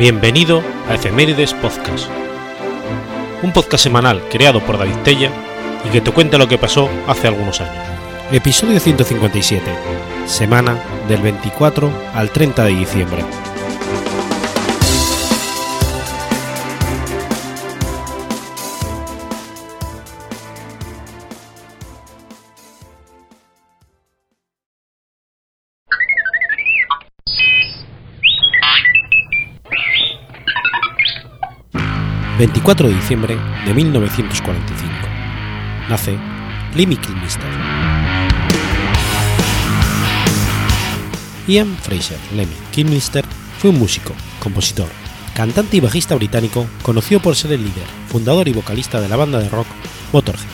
Bienvenido a Efemérides Podcast, un podcast semanal creado por David Tella y que te cuenta lo que pasó hace algunos años. Episodio 157, semana del 24 al 30 de diciembre. 24 de diciembre de 1945. Nace Lemmy Kilmister. Ian Fraser Lemmy Kilmister fue un músico, compositor, cantante y bajista británico conocido por ser el líder, fundador y vocalista de la banda de rock Motorhead.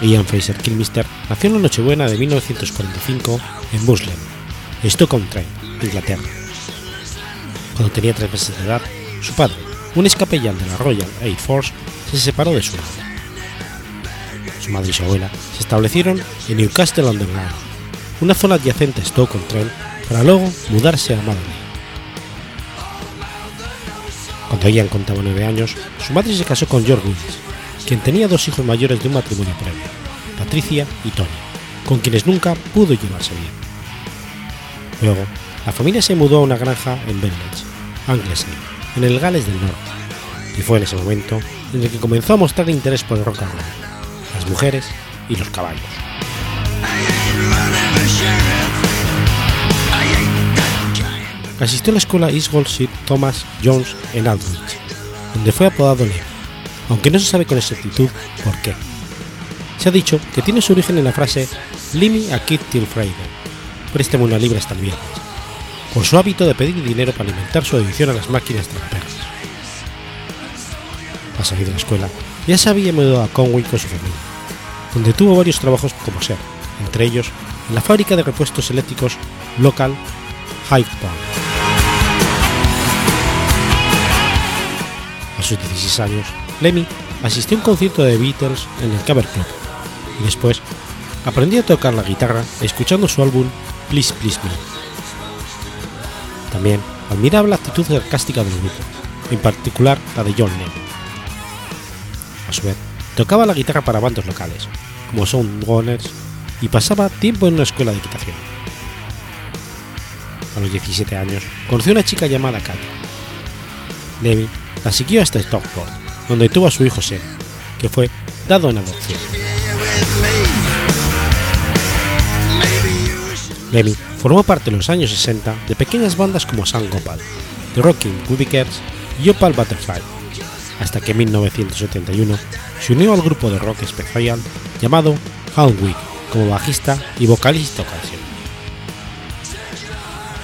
Ian Fraser Kilmister nació en la Nochebuena de 1945 en Burslem, Stoke-on-Trent, Inglaterra cuando tenía tres meses de edad, su padre, un escapellán de la Royal Air Force, se separó de su madre. Su madre y su abuela se establecieron en Newcastle on Ground, una zona adyacente a Stoke-on-Trent, para luego mudarse a Madeley. Cuando Ian contaba nueve años, su madre se casó con George Willis, quien tenía dos hijos mayores de un matrimonio previo, Patricia y Tony, con quienes nunca pudo llevarse bien. Luego, la familia se mudó a una granja en Benledge, Anglesey, en el Gales del Norte, y fue en ese momento en el que comenzó a mostrar interés por el rock and roll, las mujeres y los caballos. Asistió a la escuela Eastwood St. Thomas Jones en Aldwych, donde fue apodado Leo, aunque no se sabe con exactitud por qué. Se ha dicho que tiene su origen en la frase Limmy a kid till Friday, préstame una libra hasta el viernes, por su hábito de pedir dinero para alimentar su adicción a las máquinas tramperas. A salir de la escuela, ya se había mudado a Conway con su familia, donde tuvo varios trabajos como ser, entre ellos en la fábrica de repuestos eléctricos local Hive Power. A sus 16 años, Lemmy asistió a un concierto de Beatles en el Cover Club y después aprendió a tocar la guitarra escuchando su álbum Please Please Me. También admiraba la actitud sarcástica del grupo, en particular la de John Lennon. A su vez, tocaba la guitarra para bandos locales, como Soundgunners, y pasaba tiempo en una escuela de equitación. A los 17 años, conoció a una chica llamada Katy. Lemmy la siguió hasta Stockport, donde tuvo a su hijo Sam, que fue dado en adopción. Formó parte en los años 60 de pequeñas bandas como San Gopal, The Rocking Quibikers y Opal Butterfly, hasta que en 1971 se unió al grupo de rock especial llamado Houndwick como bajista y vocalista ocasión.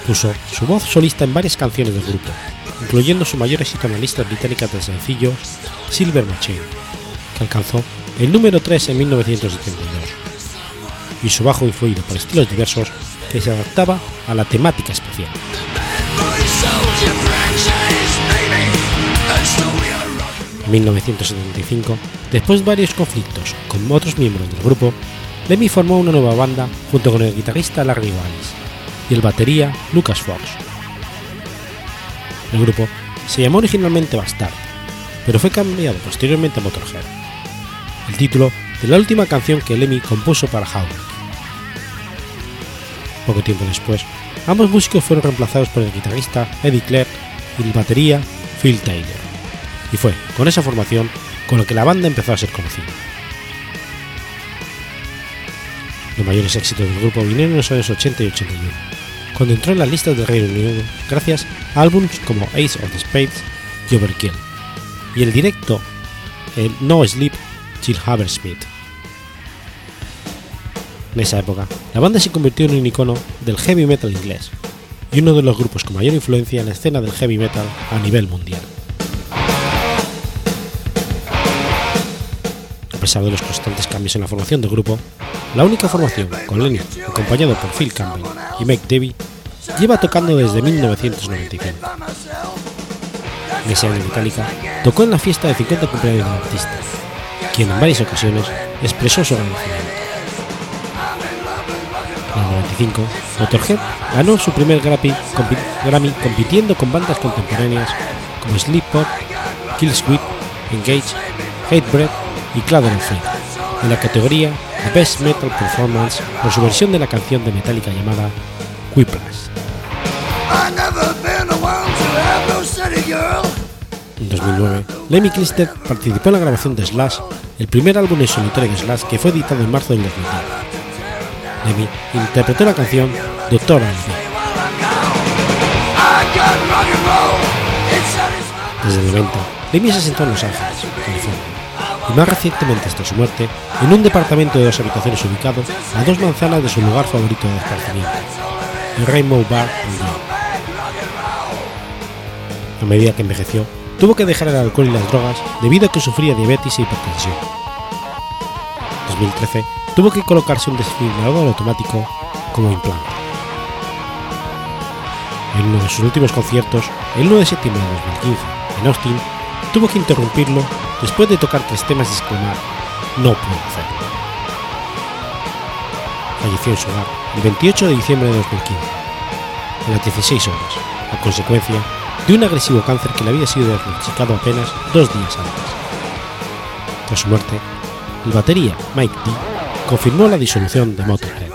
Puso su voz solista en varias canciones del grupo, incluyendo su mayor éxito en la lista británica de sencillos Silver Machine, que alcanzó el número 3 en 1972, y su bajo influido por estilos diversos que se adaptaba a la temática especial. En 1975, después de varios conflictos con otros miembros del grupo, Lemmy formó una nueva banda junto con el guitarrista Larry Wallis y el batería Lucas Fox. El grupo se llamó originalmente Bastard, pero fue cambiado posteriormente a Motorhead, el título de la última canción que Lemmy compuso para Howard. Poco tiempo después, ambos músicos fueron reemplazados por el guitarrista Eddie Clark y el batería Phil Taylor, y fue con esa formación con lo que la banda empezó a ser conocida. Los mayores éxitos del grupo vinieron en los años 80 y 81, cuando entró en las listas del Reino Unido gracias a álbumes como Ace of the Spades y Overkill, y el directo No Sleep Jill Habersmith. En esa época, la banda se convirtió en un icono del heavy metal inglés y uno de los grupos con mayor influencia en la escena del heavy metal a nivel mundial. A pesar de los constantes cambios en la formación del grupo, la única formación con Lenny acompañado por Phil Campbell y Mike Davey lleva tocando desde 1995. En ese año Metallica tocó en la fiesta de 50 cumpleaños del artista, quien en varias ocasiones expresó su agradecimiento. En el 95, Motorhead ganó su primer Grammy, Grammy compitiendo con bandas contemporáneas como Sleep-Pop, Killswitch, Engage, Hatebreed y Cladder Flame, en la categoría Best Metal Performance por su versión de la canción de Metallica llamada Whiplash. En 2009, Lemmy Kilmister participó en la grabación de Slash, el primer álbum en solitario de Slash que fue editado en marzo del 2010. Lemmy interpretó la canción Doctor Desde el 90, Lemmy se asentó en Los Ángeles, California, y más recientemente hasta su muerte, en un departamento de dos habitaciones ubicado a dos manzanas de su lugar favorito de esparcimiento, el Rainbow Bar Grill. A medida que envejeció, tuvo que dejar el alcohol y las drogas debido a que sufría diabetes e hipertensión. En 2013 tuvo que colocarse un desfibrilador automático como implante. En uno de sus últimos conciertos, el 9 de septiembre de 2015, en Austin, tuvo que interrumpirlo después de tocar tres temas y exclamar No puedo hacerlo. Falleció en su hogar el 28 de diciembre de 2015, a las 16 horas, a consecuencia de un agresivo cáncer que le había sido diagnosticado apenas dos días antes. Tras su muerte, el batería Mike D confirmó la disolución de Motorhead.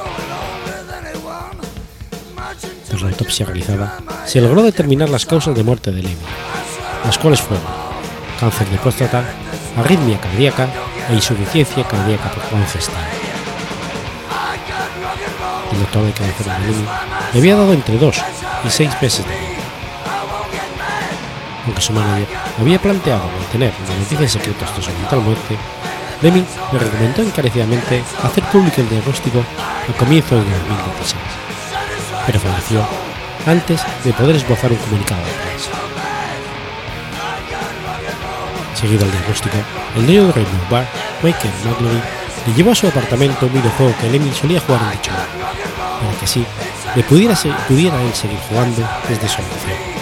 Tras la autopsia realizada, se logró determinar las causas de muerte de Lemmy, las cuales fueron cáncer de próstata, arritmia cardíaca e insuficiencia cardíaca por congestión. El doctor de cáncer de Lemmy le había dado entre dos y seis meses de vida aunque su manager había planteado mantener la noticia en secreto hasta su mental muerte, Lemmy le recomendó encarecidamente hacer público el diagnóstico a comienzos de 2016, pero falleció antes de poder esbozar un comunicado de prensa. Seguido al diagnóstico, el dueño de Rainbow Bar, Michael McNally, le llevó a su apartamento un videojuego que Lemmy solía jugar en dicho bar, para que así le pudiera, pudiera él seguir jugando desde su habitación.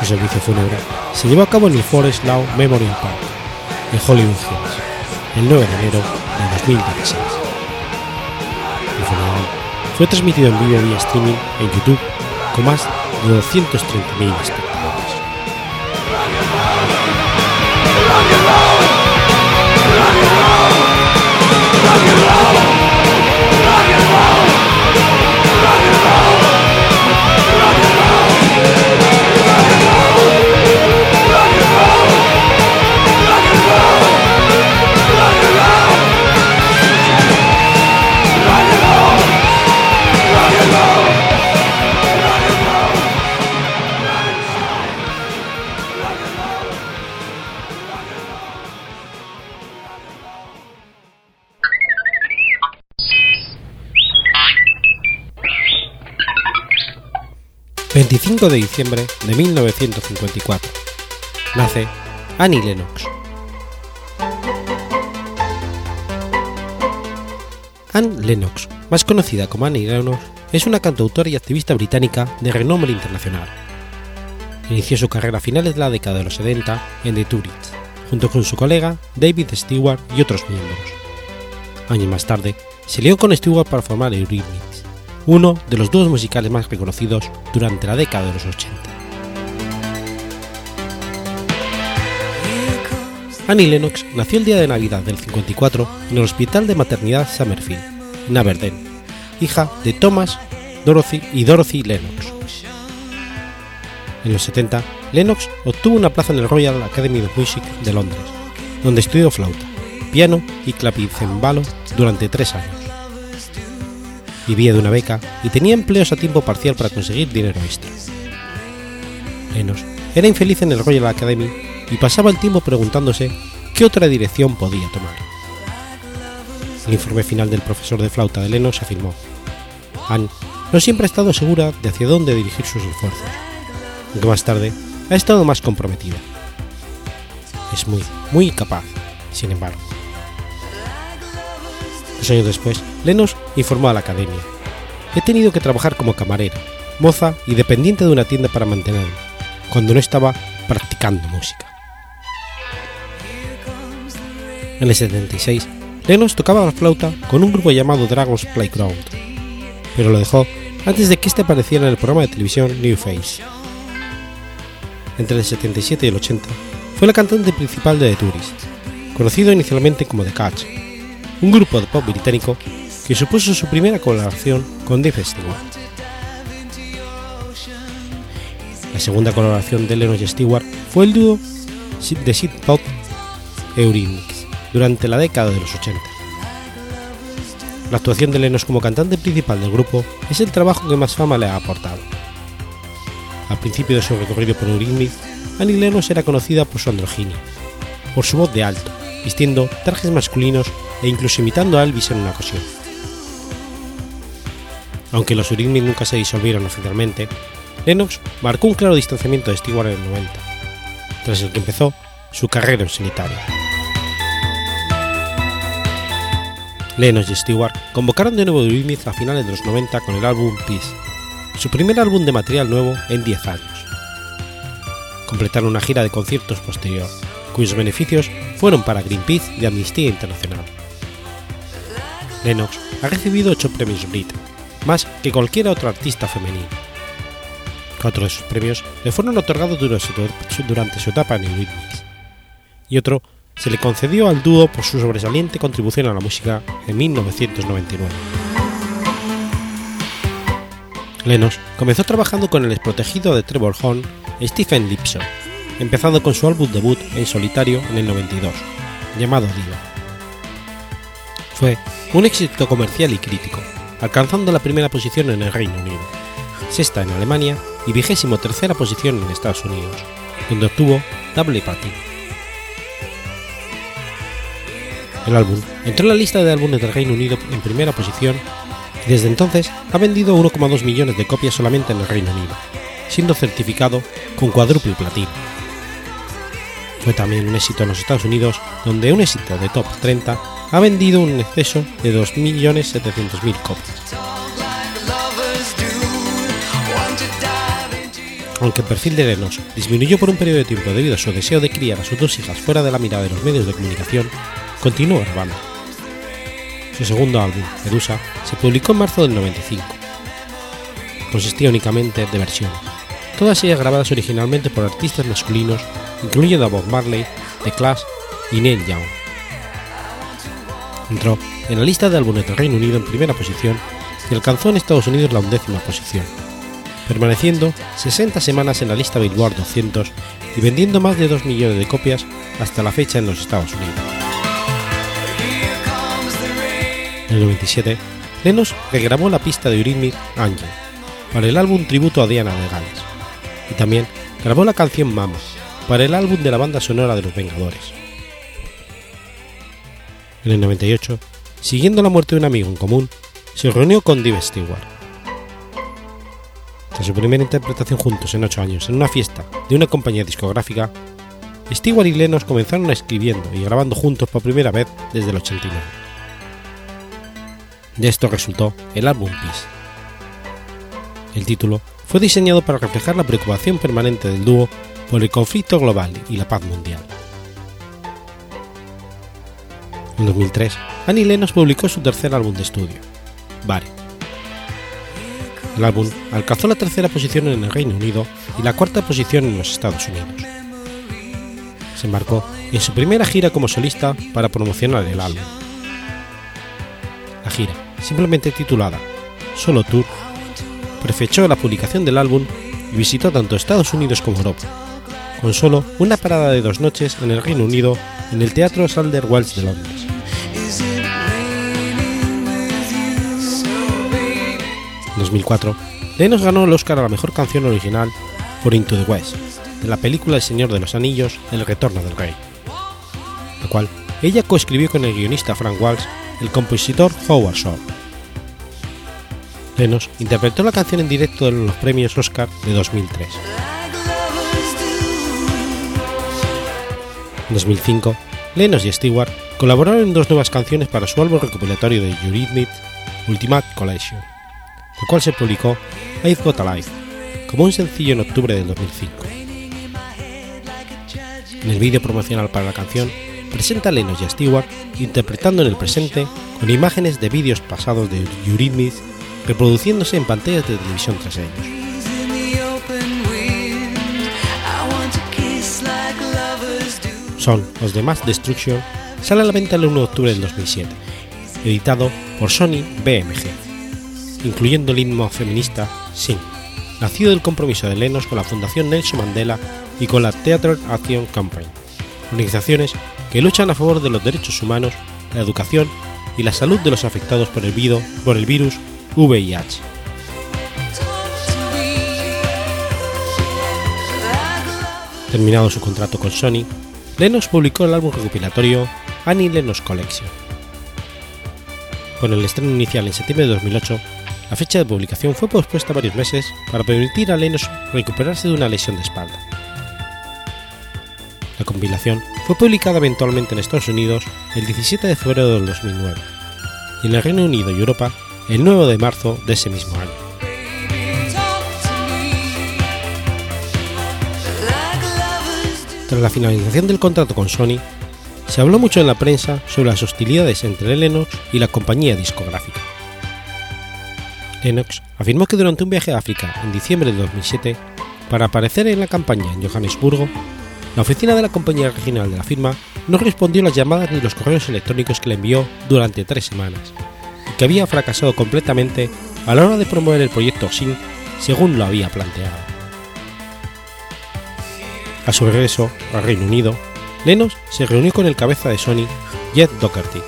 Su servicio fúnebre se llevó a cabo en el Forest Lawn Memorial Park, en Hollywood Hills, el 9 de enero de 2016. El funeral fue transmitido en vivo vía streaming en YouTube con más de 230.000 espectadores. ...25 de diciembre de 1954... ...nace Annie Lennox. Anne Lennox, más conocida como Annie Lennox, es una cantautora y activista británica de renombre internacional. Inició su carrera a finales de la década de los 70 en The Turits, junto con su colega David Stewart y otros miembros. Años más tarde, se lió con Stewart para formar Eurythmics, uno de los dúos musicales más reconocidos durante la década de los 80. Annie Lennox nació el día de Navidad del 54 en el Hospital de Maternidad Summerfield, en Aberdeen, hija de Thomas Dorothy y Dorothy Lennox. En los 70, Lennox obtuvo una plaza en el Royal Academy of Music de Londres, donde estudió flauta, piano y clavicembalo durante tres años. Vivía de una beca y tenía empleos a tiempo parcial para conseguir dinero extra. Lennox era infeliz en el Royal Academy y pasaba el tiempo preguntándose qué otra dirección podía tomar. El informe final del profesor de flauta de Lennox afirmó: Anne no siempre ha estado segura de hacia dónde dirigir sus esfuerzos, aunque más tarde ha estado más comprometida. Es muy, muy capaz, sin embargo. Dos años después, Lennox informó a la academia: He tenido que trabajar como camarera, moza y dependiente de una tienda para mantenerme, cuando no estaba practicando música. En el 76, Lennox tocaba la flauta con un grupo llamado Dragon's Playground, pero lo dejó antes de que este apareciera en el programa de televisión New Face. Entre el 77 y el 80 fue la cantante principal de The Tourist, conocido inicialmente como The Catch, un grupo de pop británico que supuso su primera colaboración con Dave Stewart. La segunda colaboración de Lennox y Stewart fue el dúo de Sid Pop durante la década de los 80. La actuación de Lennox como cantante principal del grupo es el trabajo que más fama le ha aportado. Al principio de su recorrido por Eurythmics, Annie Lennox era conocida por su androginia, por su voz de alto, vistiendo trajes masculinos e incluso imitando a Elvis en una ocasión. Aunque los Eurythmics nunca se disolvieron oficialmente, Lennox marcó un claro distanciamiento de Stewart en el 90, tras el que empezó su carrera en solitario. Lennox y Stewart convocaron de nuevo Eurythmics a finales de los 90 con el álbum Peace, su primer álbum de material nuevo en 10 años. Completaron una gira de conciertos posterior, cuyos beneficios fueron para Greenpeace y Amnistía Internacional. Lennox ha recibido 8 premios Brit, más que cualquier otro artista femenino. Cuatro de sus premios le fueron otorgados durante su etapa en Eurythmics, y otro se le concedió al dúo por su sobresaliente contribución a la música en 1999. Lennox comenzó trabajando con el exprotegido de Trevor Horn, Stephen Lipson, empezando con su álbum debut en solitario en el 92, llamado Diva. Fue un éxito comercial y crítico, alcanzando la primera posición en el Reino Unido, sexta en Alemania y vigésimo tercera posición en Estados Unidos, donde obtuvo doble platino. El álbum entró en la lista de álbumes del Reino Unido en primera posición y desde entonces ha vendido 1,2 millones de copias solamente en el Reino Unido, siendo certificado con cuádruple platino. Fue también un éxito en los Estados Unidos, donde un éxito de top 30 ha vendido un exceso de 2.700.000 copias. Aunque el perfil de Lennox disminuyó por un periodo de tiempo debido a su deseo de criar a sus dos hijas fuera de la mirada de los medios de comunicación, continuó grabando. Su segundo álbum, Medusa, se publicó en marzo del 95. Consistía únicamente de versiones, todas ellas grabadas originalmente por artistas masculinos, incluyendo a Bob Marley, The Clash y Neil Young. Entró en la lista de álbumes del Reino Unido en primera posición y alcanzó en Estados Unidos la undécima posición, permaneciendo 60 semanas en la lista Billboard 200 y vendiendo más de 2 millones de copias hasta la fecha en los Estados Unidos. En el 97, Lennox regrabó la pista de Eurythmics Angel para el álbum tributo a Diana de Gales y también grabó la canción Mama para el álbum de la banda sonora de Los Vengadores. En el 98, siguiendo la muerte de un amigo en común, se reunió con Dave Stewart. Tras su primera interpretación juntos en 8 años en una fiesta de una compañía discográfica, Stewart y Lennox comenzaron escribiendo y grabando juntos por primera vez desde el 89. De esto resultó el álbum Peace. El título fue diseñado para reflejar la preocupación permanente del dúo por el conflicto global y la paz mundial. En 2003, Annie Lennox publicó su tercer álbum de estudio, Bare. El álbum alcanzó la tercera posición en el Reino Unido y la cuarta posición en los Estados Unidos. Se embarcó en su primera gira como solista para promocionar el álbum. La gira, simplemente titulada Solo Tour, prefechó la publicación del álbum y visitó tanto Estados Unidos como Europa, con solo una parada de dos noches en el Reino Unido en el Teatro Salder Wells de Londres. En 2004, Lennox ganó el Oscar a la mejor canción original por Into the West, de la película El Señor de los Anillos, El Retorno del Rey, la cual ella coescribió con el guionista Frank Walsh el compositor Howard Shore. Lennox interpretó la canción en directo en los premios Oscar de 2003. En 2005, Lennox y Stewart colaboraron en dos nuevas canciones para su álbum recopilatorio de Eurythmics, Ultimate Collection, el cual se publicó I've Got Alive como un sencillo en octubre del 2005. En el vídeo promocional para la canción, presenta a Lennox y a Stewart interpretando en el presente con imágenes de vídeos pasados de Eurythmics reproduciéndose en pantallas de televisión tras ellos. Son los demás Destruction sale a la venta el 1 de octubre del 2007, editado por Sony BMG, incluyendo el himno feminista Sing, nacido del compromiso de Lennox con la Fundación Nelson Mandela y con la Theatre Action Campaign, organizaciones que luchan a favor de los derechos humanos, la educación y la salud de los afectados por el, por el virus VIH. Terminado su contrato con Sony, Lennox publicó el álbum recopilatorio Annie Lennox Collection. Con el estreno inicial en septiembre de 2008, la fecha de publicación fue pospuesta varios meses para permitir a Lennox recuperarse de una lesión de espalda. La compilación fue publicada eventualmente en Estados Unidos el 17 de febrero del 2009 y en el Reino Unido y Europa el 9 de marzo de ese mismo año. Tras la finalización del contrato con Sony, se habló mucho en la prensa sobre las hostilidades entre Lennox y la compañía discográfica. Lennox afirmó que durante un viaje a África en diciembre de 2007, para aparecer en la campaña en Johannesburgo, la oficina de la compañía regional de la firma no respondió las llamadas ni los correos electrónicos que le envió durante tres semanas, y que había fracasado completamente a la hora de promover el proyecto SYNC según lo había planteado. A su regreso al Reino Unido, Lennox se reunió con el cabeza de Sony, Jeff Doherty,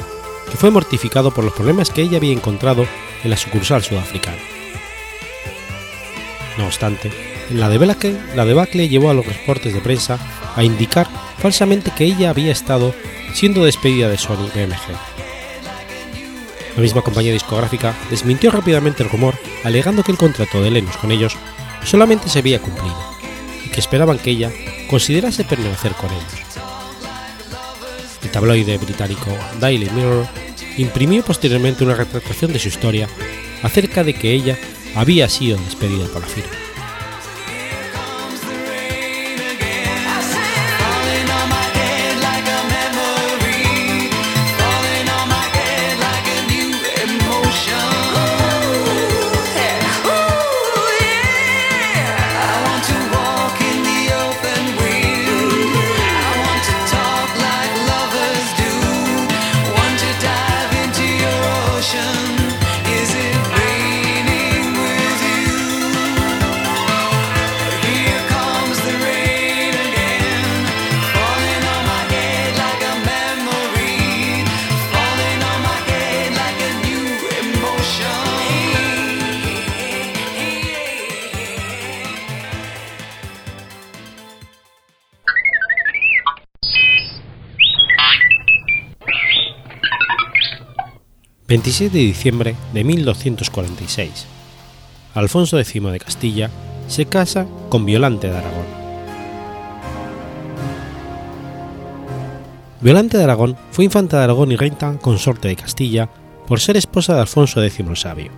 que fue mortificado por los problemas que ella había encontrado en la sucursal sudafricana. No obstante, la debacle, la debacle llevó a los reportes de prensa a indicar falsamente que ella había estado siendo despedida de Sony BMG. La misma compañía discográfica desmintió rápidamente el rumor, alegando que el contrato de Lennox con ellos solamente se había cumplido esperaban que ella considerase permanecer con ellos. El tabloide británico Daily Mirror imprimió posteriormente una retratación de su historia acerca de que ella había sido despedida por la firma. 27 de diciembre de 1246. Alfonso X de Castilla se casa con Violante de Aragón. Violante de Aragón fue infanta de Aragón y reina consorte de Castilla por ser esposa de Alfonso X el Sabio.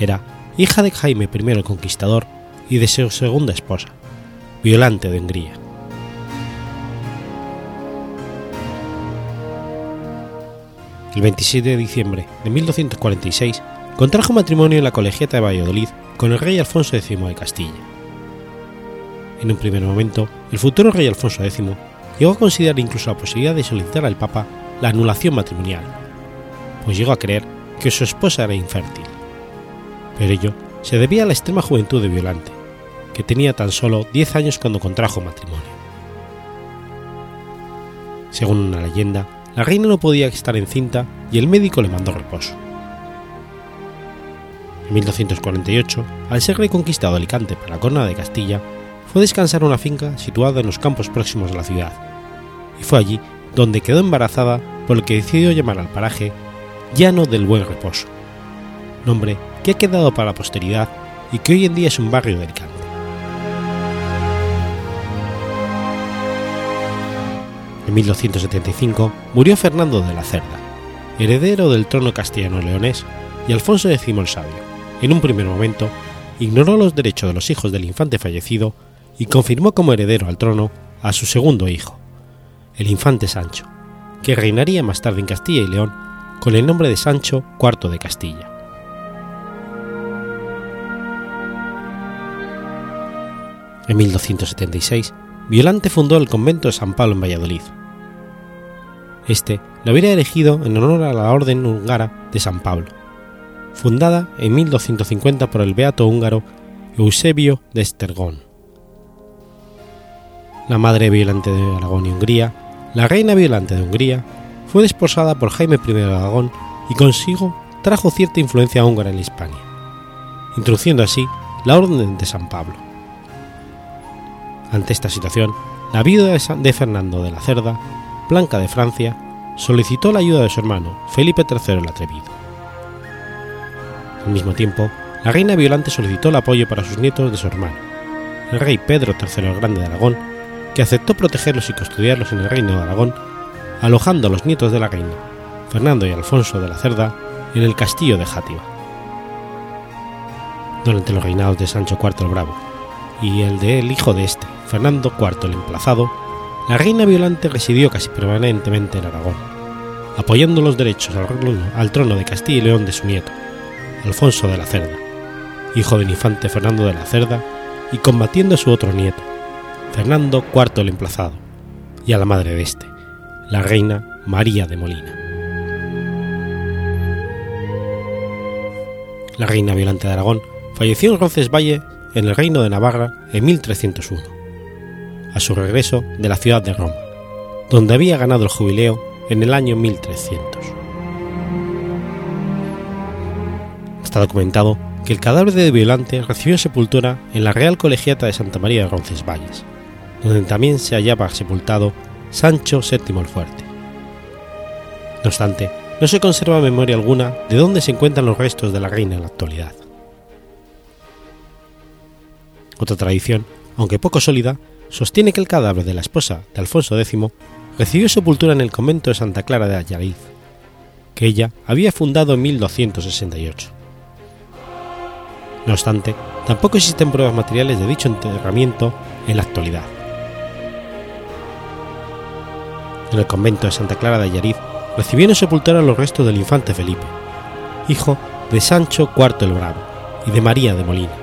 Era hija de Jaime I el Conquistador y de su segunda esposa, Violante de Hungría. El 27 de diciembre de 1246, contrajo matrimonio en la colegiata de Valladolid con el rey Alfonso X de Castilla. En un primer momento, el futuro rey Alfonso X llegó a considerar incluso la posibilidad de solicitar al Papa la anulación matrimonial, pues llegó a creer que su esposa era infértil. Pero ello se debía a la extrema juventud de Violante, que tenía tan solo 10 años cuando contrajo matrimonio. Según una leyenda, la reina no podía estar encinta y el médico le mandó reposo. En 1248, al ser reconquistado Alicante por la corona de Castilla, fue a descansar una finca situada en los campos próximos a la ciudad, y fue allí donde quedó embarazada por lo que decidió llamar al paraje Llano del Buen Reposo, nombre que ha quedado para la posteridad y que hoy en día es un barrio de Alicante. En 1275 murió Fernando de la Cerda, heredero del trono castellano-leonés, y Alfonso X el Sabio, en un primer momento, ignoró los derechos de los hijos del infante fallecido y confirmó como heredero al trono a su segundo hijo, el infante Sancho, que reinaría más tarde en Castilla y León con el nombre de Sancho IV de Castilla. En 1276, Violante fundó el convento de San Pablo en Valladolid. Este lo hubiera elegido en honor a la Orden húngara de San Pablo, fundada en 1250 por el beato húngaro Eusebio de Estergón. La madre violante de Aragón y Hungría, la reina violante de Hungría, fue desposada por Jaime I de Aragón y consigo trajo cierta influencia húngara en Hispania, introduciendo así la Orden de San Pablo. Ante esta situación, la viuda de Fernando de la Cerda, Blanca de Francia, solicitó la ayuda de su hermano, Felipe III el Atrevido. Al mismo tiempo, la reina Violante solicitó el apoyo para sus nietos de su hermano, el rey Pedro III el Grande de Aragón, que aceptó protegerlos y custodiarlos en el reino de Aragón, alojando a los nietos de la reina, Fernando y Alfonso de la Cerda, en el castillo de Játiva. Durante los reinados de Sancho IV el Bravo y el del hijo de este, Fernando IV el Emplazado, la reina Violante residió casi permanentemente en Aragón, apoyando los derechos al trono de Castilla y León de su nieto, Alfonso de la Cerda, hijo del infante Fernando de la Cerda, y combatiendo a su otro nieto, Fernando IV el Emplazado, y a la madre de este, la reina María de Molina. La reina Violante de Aragón falleció en Roncesvalles, en el reino de Navarra, en 1301 a su regreso de la ciudad de Roma, donde había ganado el jubileo en el año 1300. Está documentado que el cadáver de Violante recibió sepultura en la Real Colegiata de Santa María de Roncesvalles, donde también se hallaba sepultado Sancho VII el Fuerte. No obstante, no se conserva memoria alguna de dónde se encuentran los restos de la reina en la actualidad. Otra tradición, aunque poco sólida, sostiene que el cadáver de la esposa de Alfonso X recibió sepultura en el convento de Santa Clara de Ayariz, que ella había fundado en 1268. No obstante, tampoco existen pruebas materiales de dicho enterramiento en la actualidad. En el convento de Santa Clara de Ayariz recibieron sepultura los restos del infante Felipe, hijo de Sancho IV el Bravo y de María de Molina,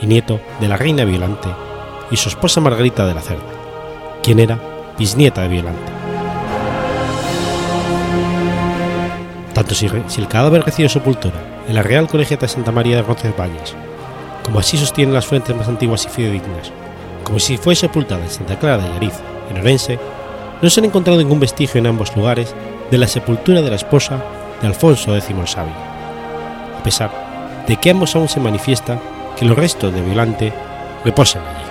y nieto de la reina Violante y su esposa Margarita de la Cerda, quien era bisnieta de Violante. Tanto si, el cadáver recibe sepultura en la Real Colegiata de Santa María de Roncesvalles, como así sostienen las fuentes más antiguas y fidedignas, como si fue sepultada en Santa Clara de Yariz, en Orense, no se han encontrado ningún vestigio en ambos lugares de la sepultura de la esposa de Alfonso X el Sabio, a pesar de que ambos aún se manifiesta que los restos de Violante reposan allí.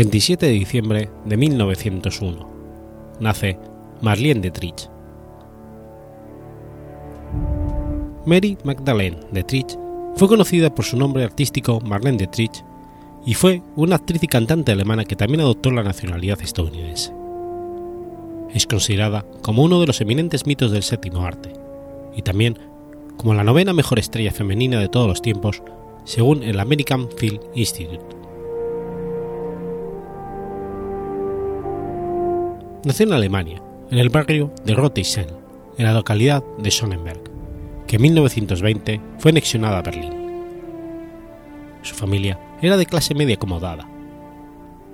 27 de diciembre de 1901. Nace Marlene Dietrich. Mary Magdalene Dietrich fue conocida por su nombre artístico Marlene Dietrich y fue una actriz y cantante alemana que también adoptó la nacionalidad estadounidense. Es considerada como uno de los eminentes mitos del séptimo arte y también como la novena mejor estrella femenina de todos los tiempos según el American Film Institute. Nació en Alemania, en el barrio de Rotheisen, en la localidad de Sonnenberg, que en 1920 fue anexionada a Berlín. Su familia era de clase media acomodada.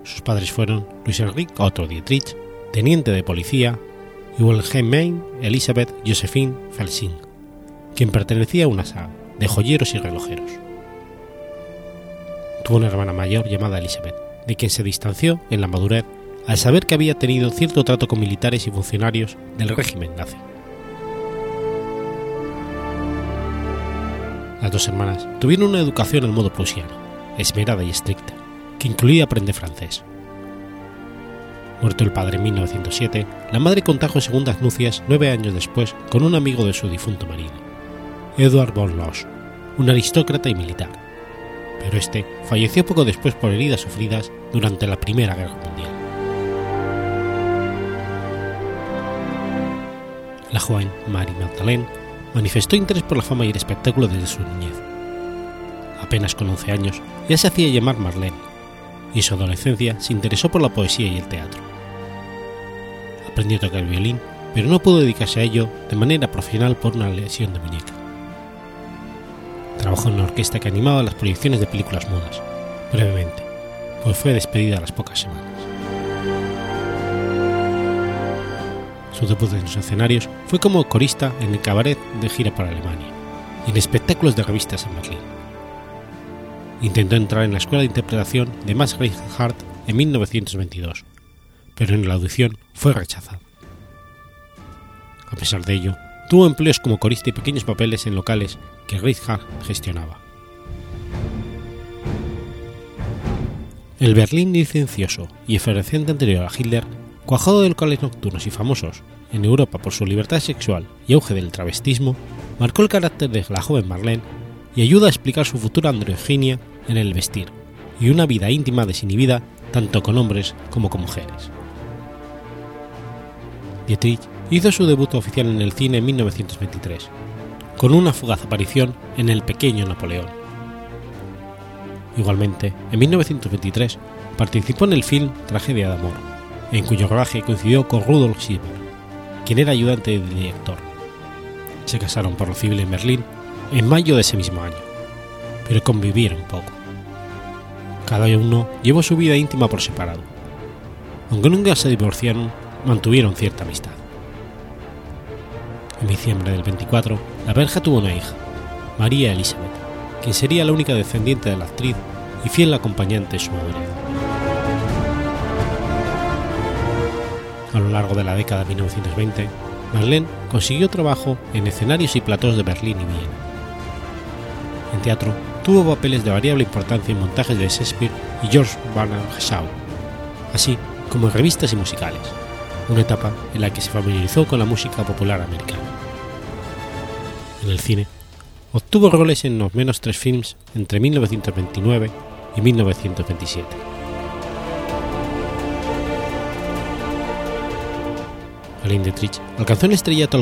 Sus padres fueron Luis Enrique Otto Dietrich, teniente de policía, y Wilhelmine Elisabeth Josephine Felsing, quien pertenecía a una, de joyeros y relojeros. Tuvo una hermana mayor llamada Elizabeth, de quien se distanció en la madurez al saber que había tenido cierto trato con militares y funcionarios del régimen nazi. Las dos hermanas tuvieron una educación al modo prusiano, esmerada y estricta, que incluía aprender francés. Muerto el padre en 1907, la madre contrajo segundas nupcias nueve años después con un amigo de su difunto marido, Edward von Loos, un aristócrata y militar, pero este falleció poco después por heridas sufridas durante la Primera Guerra Mundial. La joven Marie Magdalene manifestó interés por la fama y el espectáculo desde su niñez. Apenas con 11 años ya se hacía llamar Marlene, y en su adolescencia se interesó por la poesía y el teatro. Aprendió a tocar el violín, pero no pudo dedicarse a ello de manera profesional por una lesión de muñeca. Trabajó en una orquesta que animaba las proyecciones de películas mudas, brevemente, pues fue despedida a las pocas semanas. Su debut en los escenarios fue como corista en el cabaret de gira por Alemania y en espectáculos de revistas en Berlín. Intentó entrar en la escuela de interpretación de Max Reinhardt en 1922, pero en la audición fue rechazado. A pesar de ello, tuvo empleos como corista y pequeños papeles en locales que Reinhardt gestionaba. El Berlín licencioso y efervescente anterior a Hitler Cuajado de locales nocturnos y famosos en Europa por su libertad sexual y auge del travestismo, marcó el carácter de la joven Marlene y ayuda a explicar su futura androginia en el vestir y una vida íntima desinhibida tanto con hombres como con mujeres. Dietrich hizo su debut oficial en el cine en 1923, con una fugaz aparición en El pequeño Napoleón. Igualmente, en 1923 participó en el film Tragedia de Amor, en cuyo rodaje coincidió con Rudolf Schieber, quien era ayudante del director. Se casaron por lo civil en Berlín en mayo de ese mismo año, pero convivieron poco. Cada uno llevó su vida íntima por separado. Aunque nunca se divorciaron, mantuvieron cierta amistad. En diciembre del 24, la verja tuvo una hija, María Elizabeth, quien sería la única descendiente de la actriz y fiel acompañante de su madre. A lo largo de la década de 1920, Marlene consiguió trabajo en escenarios y platós de Berlín y Viena. En teatro, tuvo papeles de variable importancia en montajes de Shakespeare y George Bernard Shaw, así como en revistas y musicales, una etapa en la que se familiarizó con la música popular americana. En el cine, obtuvo roles en los menos tres films entre 1929 y 1927. Alcanzó el estrellato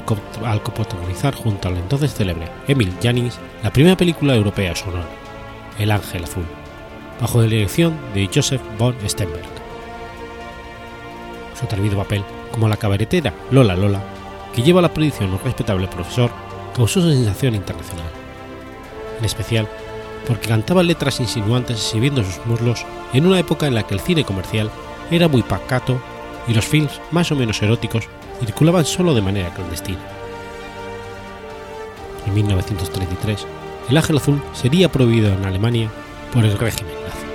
al, coprotagonizar junto al entonces célebre Emil Jannings la primera película europea sonora, El Ángel Azul, bajo la dirección de Joseph von Stenberg. Su atrevido papel como la cabaretera Lola Lola, que lleva a la predicción un respetable profesor, causó su sensación internacional. En especial porque cantaba letras insinuantes exhibiendo sus muslos en una época en la que el cine comercial era muy pacato y los films más o menos eróticos circulaban solo de manera clandestina. En 1933, el ángel azul sería prohibido en Alemania por el régimen nazi.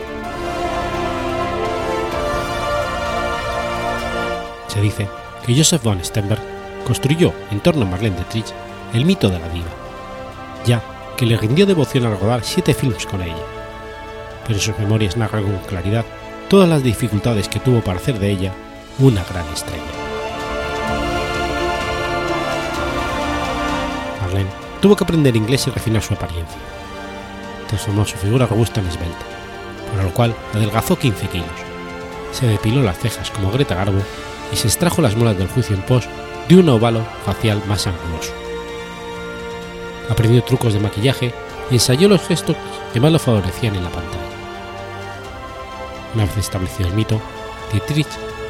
Se dice que Joseph von Stenberg construyó en torno a Marlene Dietrich el mito de la diva, ya que le rindió devoción al rodar siete films con ella, pero sus memorias narran con claridad todas las dificultades que tuvo para hacer de ella una gran estrella. Tuvo que aprender inglés y refinar su apariencia. Transformó su figura robusta en esbelta, para lo cual adelgazó 15 kilos. Se depiló las cejas como Greta Garbo y se extrajo las muelas del juicio en pos de un ovalo facial más anguloso. Aprendió trucos de maquillaje y ensayó los gestos que más lo favorecían en la pantalla. Una vez establecido el mito, Dietrich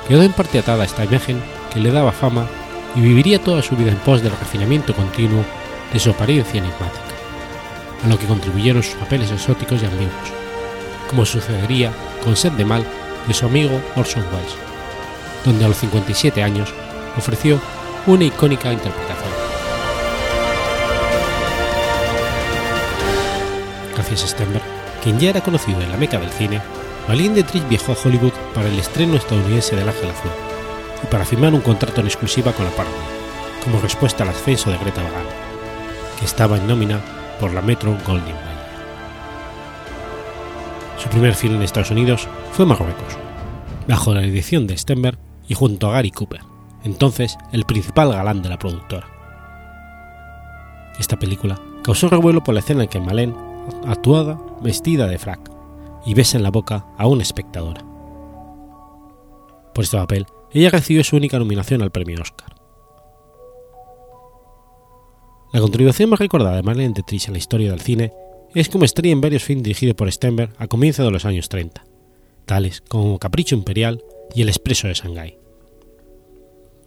quedó en parte atada a esta imagen que le daba fama y viviría toda su vida en pos del refinamiento continuo de su apariencia enigmática, a lo que contribuyeron sus papeles exóticos y ambiguos, como sucedería con Sed de Mal de su amigo Orson Welles, donde a los 57 años ofreció una icónica interpretación. Gracias a Stenberg, quien ya era conocido en la meca del cine, Marlene Dietrich viajó a Hollywood para el estreno estadounidense del Ángel Azul y para firmar un contrato en exclusiva con la Paramount, como respuesta al ascenso de Greta Van, que estaba en nómina por la Metro Goldwyn Mayer. Su primer film en Estados Unidos fue Marruecos, bajo la dirección de Stenberg y junto a Gary Cooper, entonces el principal galán de la productora. Esta película causó revuelo por la escena en que Malén actuada vestida de frac y besa en la boca a una espectadora. Por este papel, ella recibió su única nominación al premio Oscar. La contribución más recordada de Marlene Dietrich en la historia del cine es como estrella en varios films dirigidos por Stenberg a comienzos de los años 30, tales como Capricho Imperial y El Expreso de Shanghái.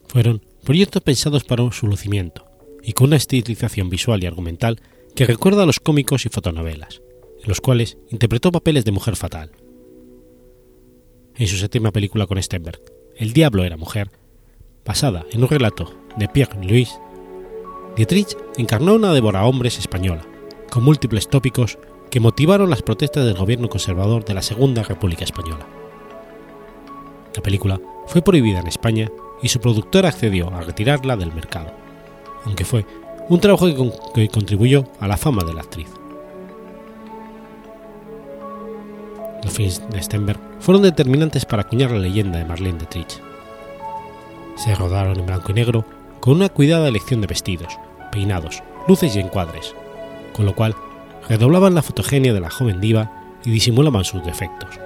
Fueron proyectos pensados para su lucimiento y con una estilización visual y argumental que recuerda a los cómicos y fotonovelas, en los cuales interpretó papeles de mujer fatal. En su séptima película con Stenberg, El Diablo era mujer, basada en un relato de Pierre Louis, Dietrich encarnó una devora-hombres española, con múltiples tópicos que motivaron las protestas del gobierno conservador de la Segunda República Española. La película fue prohibida en España y su productora accedió a retirarla del mercado, aunque fue un trabajo que, contribuyó a la fama de la actriz. Los films de Stenberg fueron determinantes para acuñar la leyenda de Marlene Dietrich. Se rodaron en blanco y negro con una cuidada elección de vestidos, peinados, luces y encuadres, con lo cual redoblaban la fotogenia de la joven diva y disimulaban sus defectos.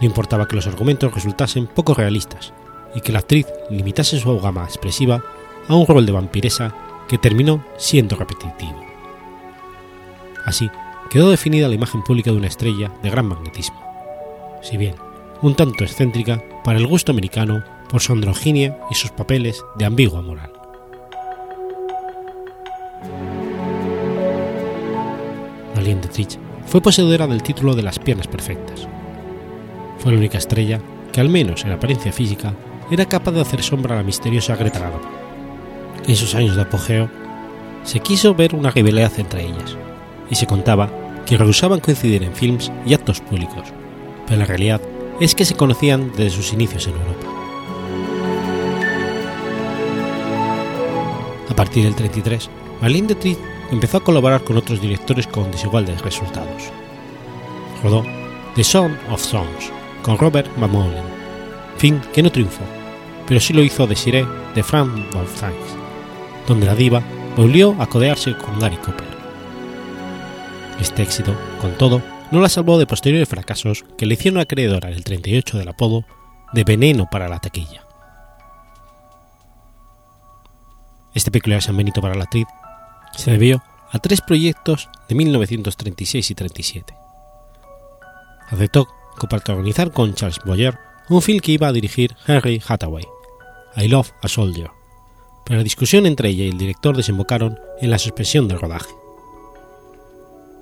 No importaba que los argumentos resultasen poco realistas y que la actriz limitase su gama expresiva a un rol de vampiresa que terminó siendo repetitivo. Así quedó definida la imagen pública de una estrella de gran magnetismo, si bien un tanto excéntrica para el gusto americano por su androginia y sus papeles de ambigua moral. Marlene Dietrich fue poseedora del título de las piernas perfectas. Fue la única estrella que, al menos en apariencia física, era capaz de hacer sombra a la misteriosa Greta Garbo. En sus años de apogeo, se quiso ver una rivalidad entre ellas, y se contaba que rehusaban coincidir en films y actos públicos, pero la realidad es que se conocían desde sus inicios en Europa. A partir del 33, Marlene Dietrich empezó a colaborar con otros directores con desiguales resultados. Rodó The Song of Songs con Robert McMullen, film que no triunfó, pero sí lo hizo Desiree de Frank Wolfgang, donde la diva volvió a codearse con Gary Cooper. Este éxito, con todo, no la salvó de posteriores fracasos que le hicieron acreedora el 38 del apodo de veneno para la taquilla. Este peculiar San Benito para la actriz se debió a tres proyectos de 1936 y 37. Aceptó coprotagonizar con Charles Boyer un film que iba a dirigir Henry Hathaway, I Love a Soldier, pero la discusión entre ella y el director desembocaron en la suspensión del rodaje.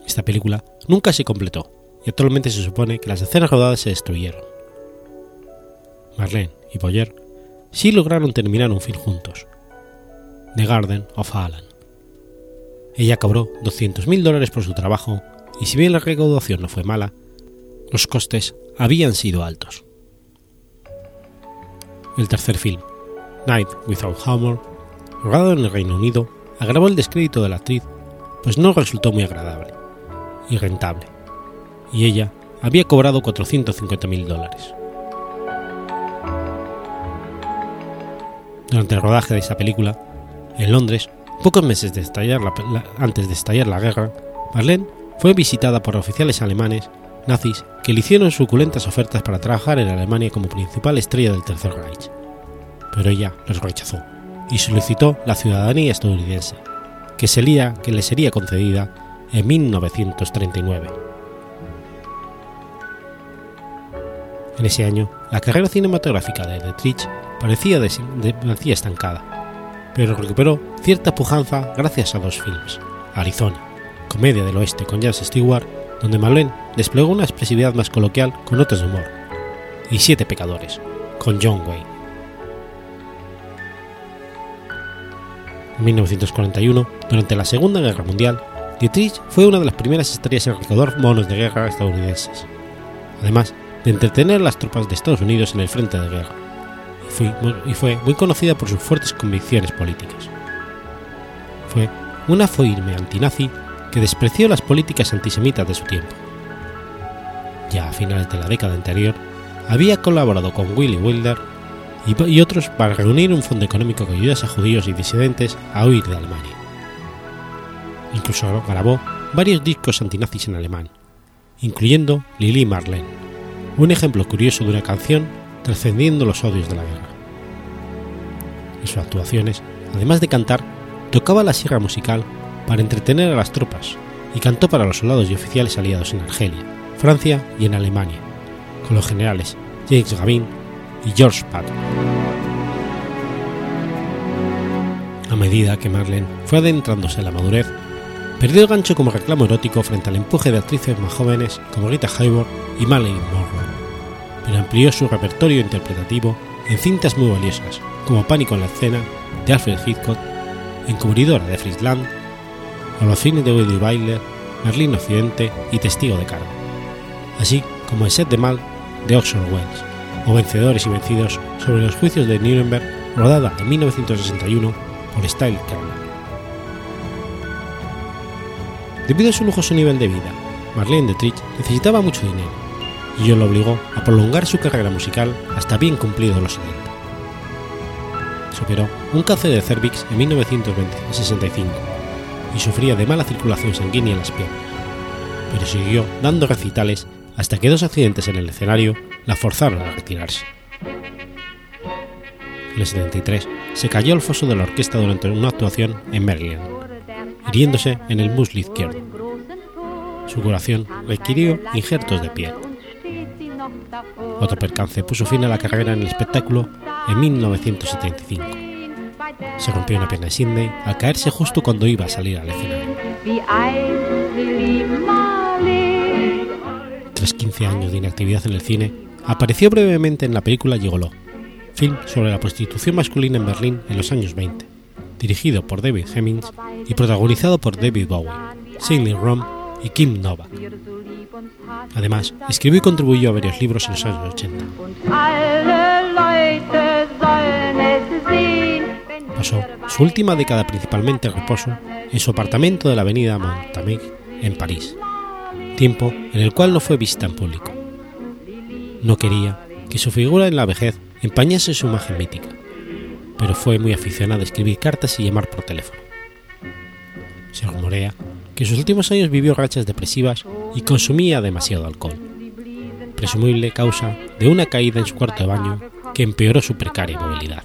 Esta película nunca se completó y actualmente se supone que las escenas rodadas se destruyeron. Marlene y Boyer sí lograron terminar un film juntos, The Garden of Alan. Ella cobró 200.000 dólares por su trabajo y si bien la recaudación no fue mala, los costes habían sido altos. El tercer film, Night Without Humor, rodado en el Reino Unido, agravó el descrédito de la actriz, pues no resultó muy agradable y rentable, y ella había cobrado 450.000 dólares. Durante el rodaje de esta película, en Londres, Pocos meses antes de estallar la guerra, Marlene fue visitada por oficiales alemanes nazis que le hicieron suculentas ofertas para trabajar en Alemania como principal estrella del Tercer Reich. Pero ella los rechazó y solicitó la ciudadanía estadounidense, que, sería, que le sería concedida en 1939. En ese año, la carrera cinematográfica de Dietrich parecía, parecía estancada pero recuperó cierta pujanza gracias a dos films, Arizona, comedia del oeste con James Stewart, donde Marlene desplegó una expresividad más coloquial con notas de humor, y Siete Pecadores, con John Wayne. En 1941, durante la Segunda Guerra Mundial, Dietrich fue una de las primeras estrellas en recaudar monos de guerra estadounidenses, además de entretener a las tropas de Estados Unidos en el frente de guerra, y fue muy conocida por sus fuertes convicciones políticas. Fue una firme antinazi que despreció las políticas antisemitas de su tiempo. Ya a finales de la década anterior, había colaborado con Willy Wilder y, otros para reunir un fondo económico que ayudase a judíos y disidentes a huir de Alemania. Incluso grabó varios discos antinazis en alemán, incluyendo Lili Marlene, un ejemplo curioso de una canción trascendiendo los odios de la guerra. En sus actuaciones, además de cantar, tocaba la sierra musical para entretener a las tropas y cantó para los soldados y oficiales aliados en Argelia, Francia y en Alemania, con los generales James Gavin y George Patton. A medida que Marlene fue adentrándose en la madurez, perdió el gancho como reclamo erótico frente al empuje de actrices más jóvenes como Rita Hayworth y Marilyn Monroe, pero amplió su repertorio interpretativo en cintas muy valiosas como Pánico en la escena de Alfred Hitchcock, Encubridora de los cines de Willy Bailer, Merlín Occidente y Testigo de Cargo, así como el set de Mal de Oxford Wells, o Vencedores y Vencidos sobre los juicios de Nuremberg, rodada en 1961 por Style Kerner. Debido a su lujoso nivel de vida, Marlene Dietrich necesitaba mucho dinero, ello lo obligó a prolongar su carrera musical hasta bien cumplido los 70. Superó un cáncer de cervix en 1965 y sufría de mala circulación sanguínea en las piernas, pero siguió dando recitales hasta que dos accidentes en el escenario la forzaron a retirarse. En el 73 se cayó al foso de la orquesta durante una actuación en Maryland, hiriéndose en el muslo izquierdo. Su curación requirió injertos de piel. Otro percance puso fin a la carrera en el espectáculo en 1975. Se rompió una pierna de Sydney al caerse justo cuando iba a salir al escenario. Tras 15 años de inactividad en el cine, apareció brevemente en la película Gigolo, film sobre la prostitución masculina en Berlín en los años 20, dirigido por David Hemmings y protagonizado por David Bowie, Sidney Rom y Kim Novak. Además, escribió y contribuyó a varios libros en los años 80. Pasó su última década principalmente en reposo en su apartamento de la avenida Montamic en París, tiempo en el cual no fue vista en público. No quería que su figura en la vejez empañase su imagen mítica, pero fue muy aficionada a escribir cartas y llamar por teléfono. Se rumorea que en sus últimos años vivió rachas depresivas y consumía demasiado alcohol, presumible causa de una caída en su cuarto de baño que empeoró su precaria movilidad.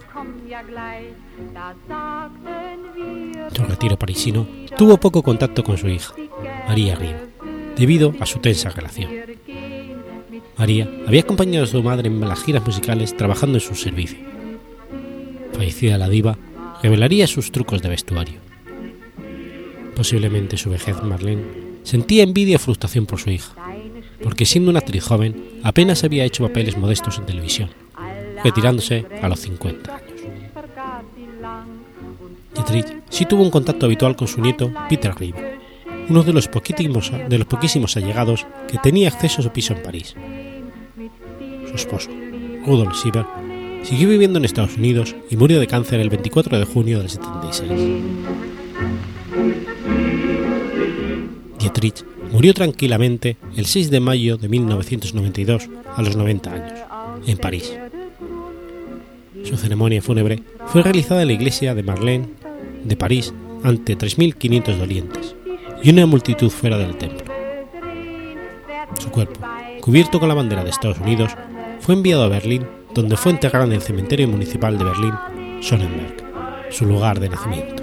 Su retiro parisino tuvo poco contacto con su hija, María Riva, debido a su tensa relación. María había acompañado a su madre en las giras musicales trabajando en su servicio. Fallecida la diva, revelaría sus trucos de vestuario. Posiblemente su vejez Marlene sentía envidia y frustración por su hija, porque siendo una actriz joven apenas había hecho papeles modestos en televisión, retirándose a los 50 años. Dietrich sí tuvo un contacto habitual con su nieto Peter Rive, uno de los, poquísimos, de los poquísimos allegados que tenía acceso a su piso en París. Su esposo, Rudolf Sieber, siguió viviendo en Estados Unidos y murió de cáncer el 24 de junio del 76. Dietrich murió tranquilamente el 6 de mayo de 1992 a los 90 años, en París. Su ceremonia fúnebre fue realizada en la iglesia de Marlene de París ante 3.500 dolientes y una multitud fuera del templo. Su cuerpo, cubierto con la bandera de Estados Unidos, fue enviado a Berlín, donde fue enterrado en el cementerio municipal de Berlín, Sonnenberg, su lugar de nacimiento.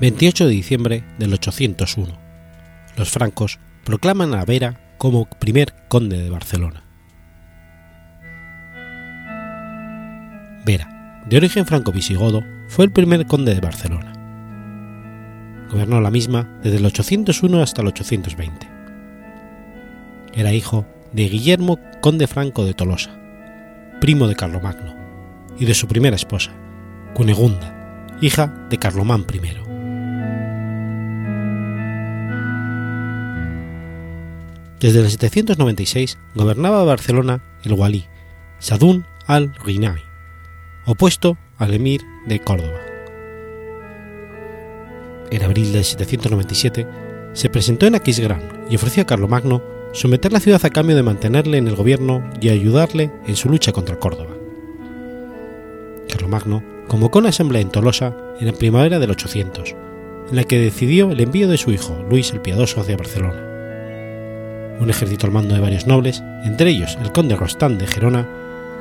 28 de diciembre del 801. Los francos proclaman a Vera como primer conde de Barcelona. Vera, de origen franco-visigodo, fue el primer conde de Barcelona. Gobernó la misma desde el 801 hasta el 820. Era hijo de Guillermo conde franco de Tolosa, primo de Carlomagno, y de su primera esposa, Cunegunda, hija de Carlomán I. Desde el 796 gobernaba Barcelona el walí Sadún al-Rinai, opuesto al emir de Córdoba. En abril del 797 se presentó en Aquisgrán y ofreció a Carlomagno someter la ciudad a cambio de mantenerle en el gobierno y ayudarle en su lucha contra Córdoba. Carlomagno convocó una asamblea en Tolosa en la primavera del 800, en la que decidió el envío de su hijo Luis el Piadoso hacia Barcelona un ejército al mando de varios nobles, entre ellos el conde Rostán de Gerona,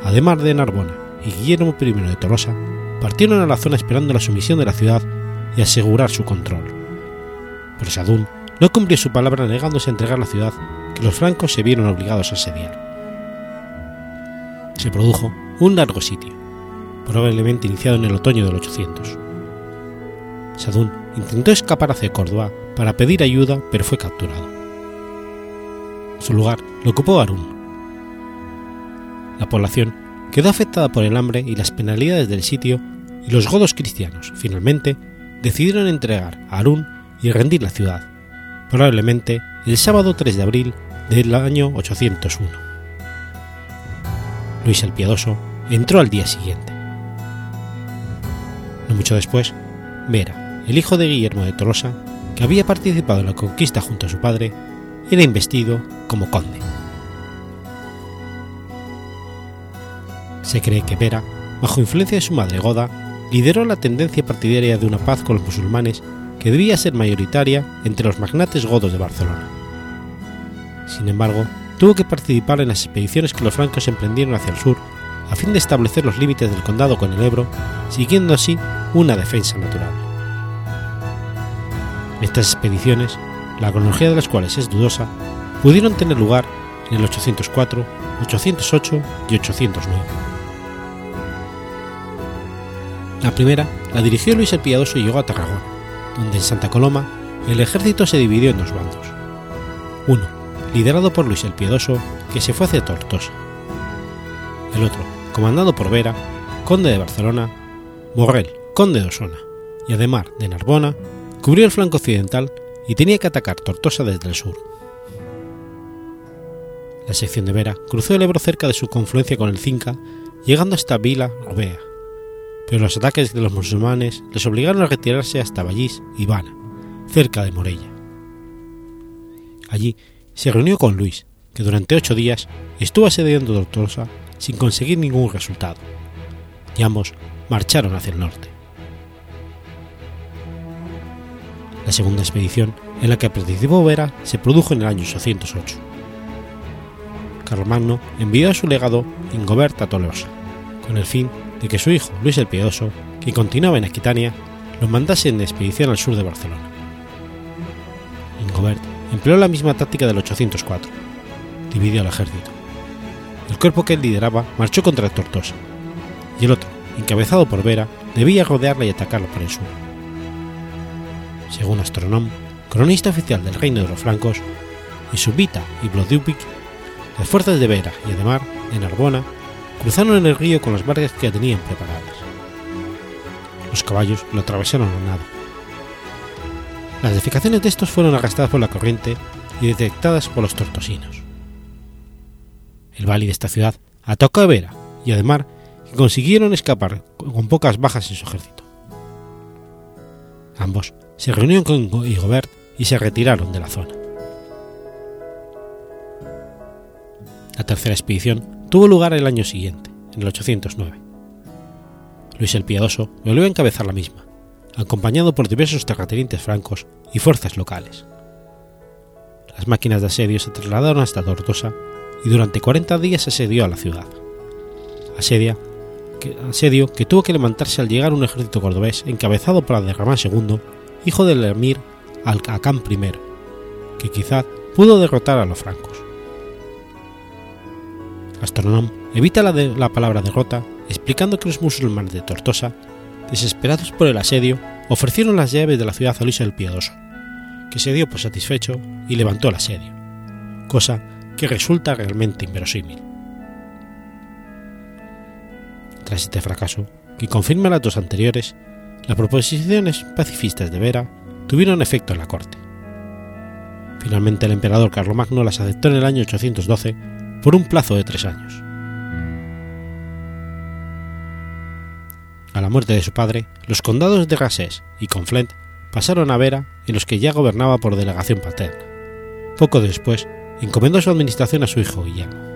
además de Narbona y Guillermo I de Tolosa, partieron a la zona esperando la sumisión de la ciudad y asegurar su control. Pero Sadún no cumplió su palabra negándose a entregar la ciudad que los francos se vieron obligados a asediar. Se produjo un largo sitio, probablemente iniciado en el otoño del 800. Sadún intentó escapar hacia Córdoba para pedir ayuda, pero fue capturado. Su lugar lo ocupó Arún. La población quedó afectada por el hambre y las penalidades del sitio y los godos cristianos, finalmente, decidieron entregar a Arún y rendir la ciudad, probablemente el sábado 3 de abril del año 801. Luis el Piadoso entró al día siguiente. No mucho después, Vera, el hijo de Guillermo de Tolosa, que había participado en la conquista junto a su padre, era investido como conde. Se cree que Vera, bajo influencia de su madre Goda, lideró la tendencia partidaria de una paz con los musulmanes que debía ser mayoritaria entre los magnates godos de Barcelona. Sin embargo, tuvo que participar en las expediciones que los francos emprendieron hacia el sur a fin de establecer los límites del condado con el Ebro, siguiendo así una defensa natural. Estas expediciones la cronología de las cuales es dudosa, pudieron tener lugar en el 804, 808 y 809. La primera la dirigió Luis el Piadoso y llegó a Tarragona, donde en Santa Coloma el ejército se dividió en dos bandos. Uno, liderado por Luis el Piadoso, que se fue hacia Tortosa. El otro, comandado por Vera, conde de Barcelona, Morrel, conde de Osona, y además de Narbona, cubrió el flanco occidental y tenía que atacar Tortosa desde el sur. La sección de Vera cruzó el Ebro cerca de su confluencia con el Cinca, llegando hasta Vila Robea, pero los ataques de los musulmanes les obligaron a retirarse hasta Vallís y Vana, cerca de Morella. Allí se reunió con Luis, que durante ocho días estuvo asediando Tortosa sin conseguir ningún resultado, y ambos marcharon hacia el norte. La segunda expedición, en la que participó Vera, se produjo en el año 808. Carlomagno envió a su legado Ingobert a Tolosa, con el fin de que su hijo Luis el Piedoso, que continuaba en Aquitania, lo mandase en expedición al sur de Barcelona. Ingobert empleó la misma táctica del 804, dividió al ejército. El cuerpo que él lideraba marchó contra Tortosa, y el otro, encabezado por Vera, debía rodearla y atacarla por el sur. Según Astronome, cronista oficial del Reino de los Francos, y Subita y Blodupik, las fuerzas de Vera y Ademar, de Narbona, cruzaron el río con las barcas que ya tenían preparadas. Los caballos lo atravesaron a nado. Las edificaciones de estos fueron arrastradas por la corriente y detectadas por los tortosinos. El vali de esta ciudad atacó a Vera y Ademar, que consiguieron escapar con pocas bajas en su ejército. Ambos se reunieron con Igobert y se retiraron de la zona. La tercera expedición tuvo lugar el año siguiente, en el 809. Luis el Piadoso volvió a encabezar la misma, acompañado por diversos terratenientes francos y fuerzas locales. Las máquinas de asedio se trasladaron hasta Tortosa y durante 40 días se asedió a la ciudad. Asedio que tuvo que levantarse al llegar un ejército cordobés encabezado por Aderramán II, hijo del emir Al-Hakam I, que quizá pudo derrotar a los francos. Astronome evita la palabra derrota explicando que los musulmanes de Tortosa, desesperados por el asedio, ofrecieron las llaves de la ciudad a Luis el Piadoso, que se dio por satisfecho y levantó el asedio, cosa que resulta realmente inverosímil. Tras este fracaso, que confirma las dos anteriores, las proposiciones pacifistas de Vera tuvieron efecto en la corte. Finalmente el emperador Carlomagno las aceptó en el año 812 por un plazo de tres años. A la muerte de su padre, los condados de Rassés y Conflent pasaron a Vera, en los que ya gobernaba por delegación paterna. Poco después, encomendó su administración a su hijo Guillermo.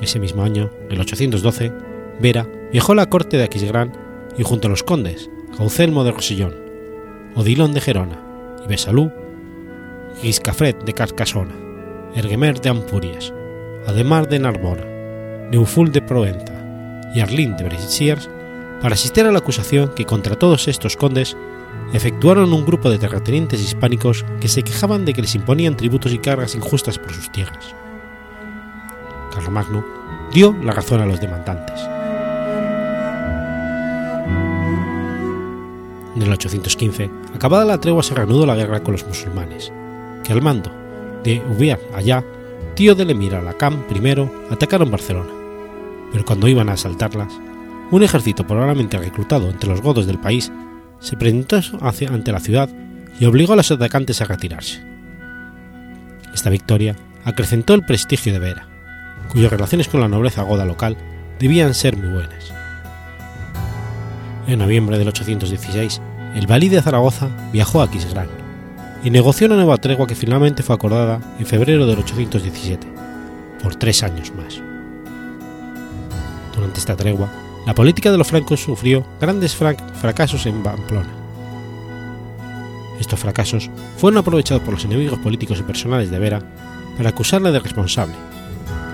Ese mismo año, el 812, Vera viajó a la corte de Aquisgrán y junto a los condes Gaucelmo de Rosillón, Odilon de Gerona y Besalú, Giscafred de Carcasona, Erguemer de Ampurias, Ademar de Narbona, Neuful de Provenza y Arlín de Bressiers, para asistir a la acusación que contra todos estos condes efectuaron un grupo de terratenientes hispánicos que se quejaban de que les imponían tributos y cargas injustas por sus tierras. Carlomagno dio la razón a los demandantes. En el 815, acabada la tregua, se reanudó la guerra con los musulmanes, que al mando de Ubiar Allá, tío del emir Alakam I, atacaron Barcelona, pero cuando iban a asaltarlas, un ejército probablemente reclutado entre los godos del país se presentó ante la ciudad y obligó a los atacantes a retirarse. Esta victoria acrecentó el prestigio de Vera, cuyas relaciones con la nobleza goda local debían ser muy buenas. En noviembre del 816, el valí de Zaragoza viajó a Aquisgrán y negoció una nueva tregua que finalmente fue acordada en febrero del 817, por tres años más. Durante esta tregua, la política de los francos sufrió grandes fracasos en Pamplona. Estos fracasos fueron aprovechados por los enemigos políticos y personales de Vera para acusarle de responsable,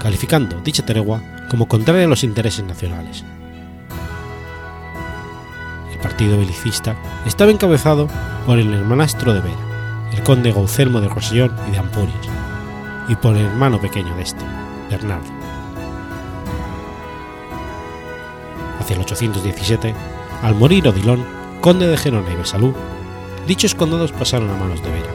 calificando dicha tregua como contraria a los intereses nacionales. Partido belicista estaba encabezado por el hermanastro de Vera, el conde Gaucelmo de Rosellón y de Ampurias, y por el hermano pequeño de este, Bernardo. Hacia el 817, al morir Odilon, conde de Gerona y Besalú, dichos condados pasaron a manos de Vera.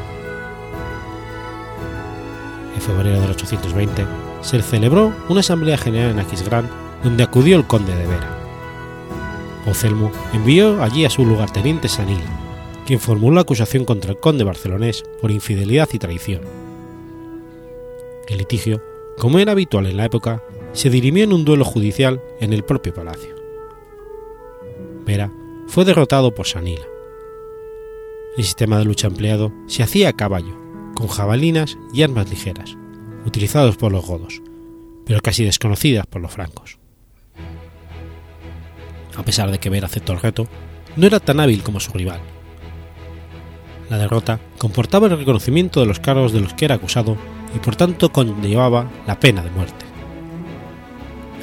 En febrero del 820 se celebró una asamblea general en Aquisgrán donde acudió el conde de Vera. Ocelmo envió allí a su lugarteniente Sanil, quien formuló acusación contra el conde barcelonés por infidelidad y traición. El litigio, como era habitual en la época, se dirimió en un duelo judicial en el propio palacio. Vera fue derrotado por Sanila. El sistema de lucha empleado se hacía a caballo, con jabalinas y armas ligeras, utilizados por los godos, pero casi desconocidas por los francos. A pesar de que Vera aceptó el reto, no era tan hábil como su rival. La derrota comportaba el reconocimiento de los cargos de los que era acusado y por tanto conllevaba la pena de muerte.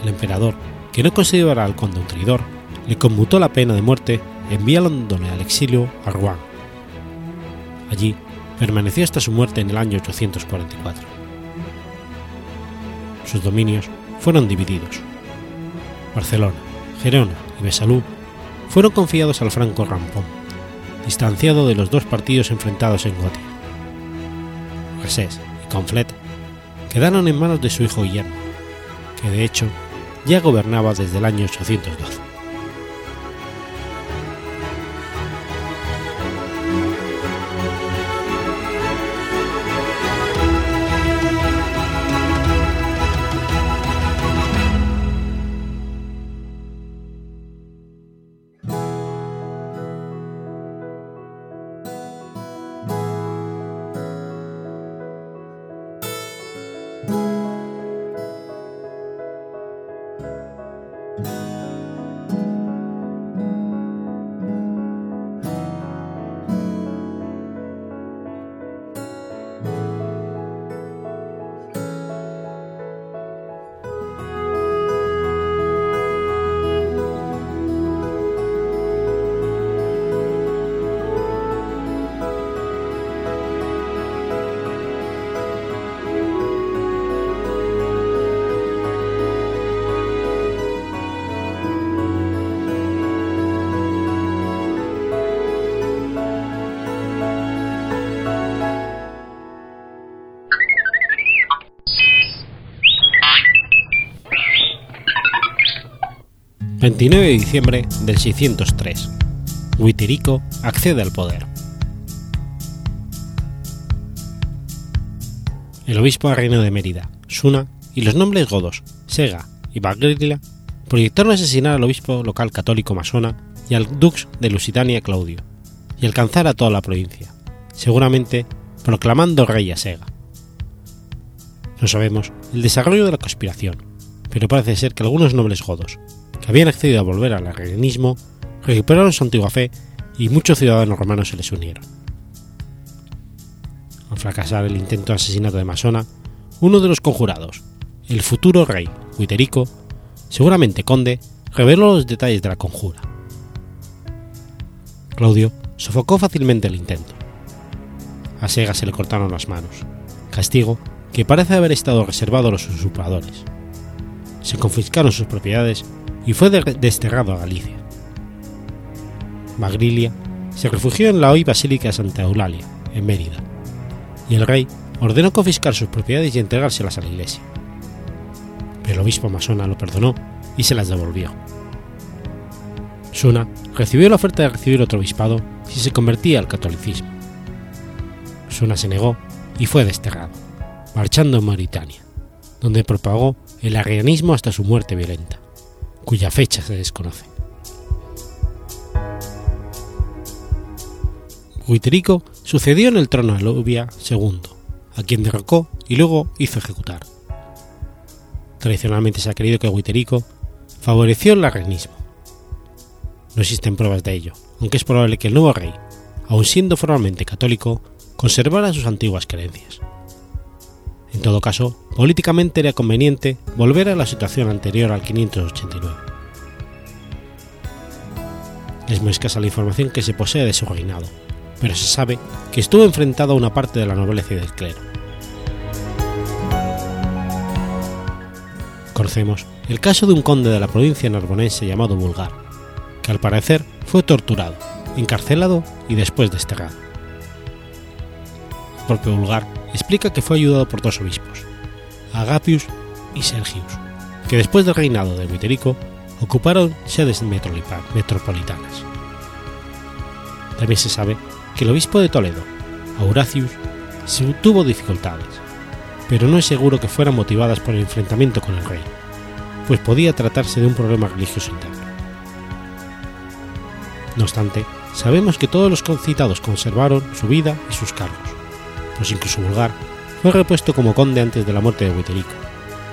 El emperador, que no considerara al conde un traidor, le conmutó la pena de muerte enviándole al exilio a Rouen. Allí permaneció hasta su muerte en el año 844. sus dominios fueron divididos. Barcelona, Gerona y Besalú fueron confiados al franco Rampón, distanciado de los dos partidos enfrentados en Gotia. Resés y Conflet quedaron en manos de su hijo Guillermo, que de hecho ya gobernaba desde el año 812. 29 de diciembre del 603. Huitirico accede al poder. El obispo reino de Mérida, Suna, y los nombres godos, Sega y Bagrilia proyectaron asesinar al obispo local católico masona y al dux de Lusitania Claudio, y alcanzar a toda la provincia, seguramente proclamando rey a Sega. No sabemos el desarrollo de la conspiración, pero parece ser que algunos nobles godos, que habían accedido a volver al arrianismo, recuperaron su antigua fe y muchos ciudadanos romanos se les unieron. Al fracasar el intento de asesinato de Masona, uno de los conjurados, el futuro rey Huiterico, seguramente conde, reveló los detalles de la conjura. Claudio sofocó fácilmente el intento. A Sega se le cortaron las manos, castigo que parece haber estado reservado a los usurpadores. Se confiscaron sus propiedades y fue desterrado a Galicia. Magrilia se refugió en la hoy Basílica Santa Eulalia, en Mérida, y el rey ordenó confiscar sus propiedades y entregárselas a la iglesia. Pero el obispo masona lo perdonó y se las devolvió. Suna recibió la oferta de recibir otro obispado si se convertía al catolicismo. Suna se negó y fue desterrado, marchando a Mauritania, donde propagó el arrianismo hasta su muerte violenta cuya fecha se desconoce. Huiterico sucedió en el trono a Lubia II, a quien derrocó y luego hizo ejecutar. Tradicionalmente se ha creído que Huiterico favoreció el arrianismo. No existen pruebas de ello, aunque es probable que el nuevo rey, aun siendo formalmente católico, conservara sus antiguas creencias. En todo caso, políticamente era conveniente volver a la situación anterior al 589. Es muy escasa la información que se posee de su reinado, pero se sabe que estuvo enfrentado a una parte de la nobleza y del clero. Conocemos el caso de un conde de la provincia narbonense llamado Bulgar, que al parecer fue torturado, encarcelado y después desterrado. El propio Bulgar explica que fue ayudado por dos obispos, Agapius y Sergius, que después del reinado de Viterico ocuparon sedes metropolitanas. También se sabe que el obispo de Toledo, Auracius, tuvo dificultades, pero no es seguro que fueran motivadas por el enfrentamiento con el rey, pues podía tratarse de un problema religioso interno. No obstante, sabemos que todos los concitados conservaron su vida y sus cargos, pues incluso Bulgar fue repuesto como conde antes de la muerte de Huiterico,